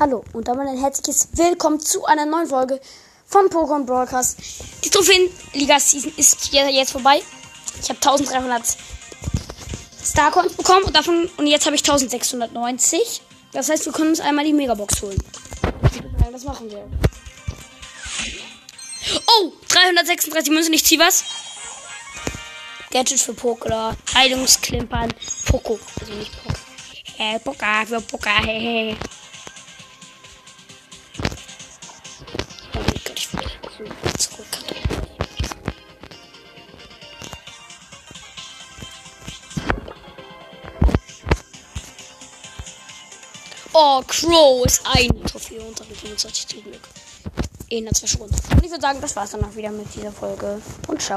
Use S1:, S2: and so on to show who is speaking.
S1: Hallo und damit ein herzliches Willkommen zu einer neuen Folge von Pokémon Broadcast. Die Trophäenliga-Season ist jetzt vorbei. Ich habe 1300 Starcoins bekommen und davon und jetzt habe ich 1690. Das heißt, wir können uns einmal die Megabox holen. Das machen wir. Oh, 336 Münzen, ich zieh was. Gadget für Poker, Heilungsklimpern, Poco, also nicht Poco. Äh, Poker für Poker, hehe. Oh Oh, Crow ist ein Trophäe unter 25 zum Glück. In der Zwischenrunde. Und ich würde sagen, das war's dann auch wieder mit dieser Folge. Und ciao.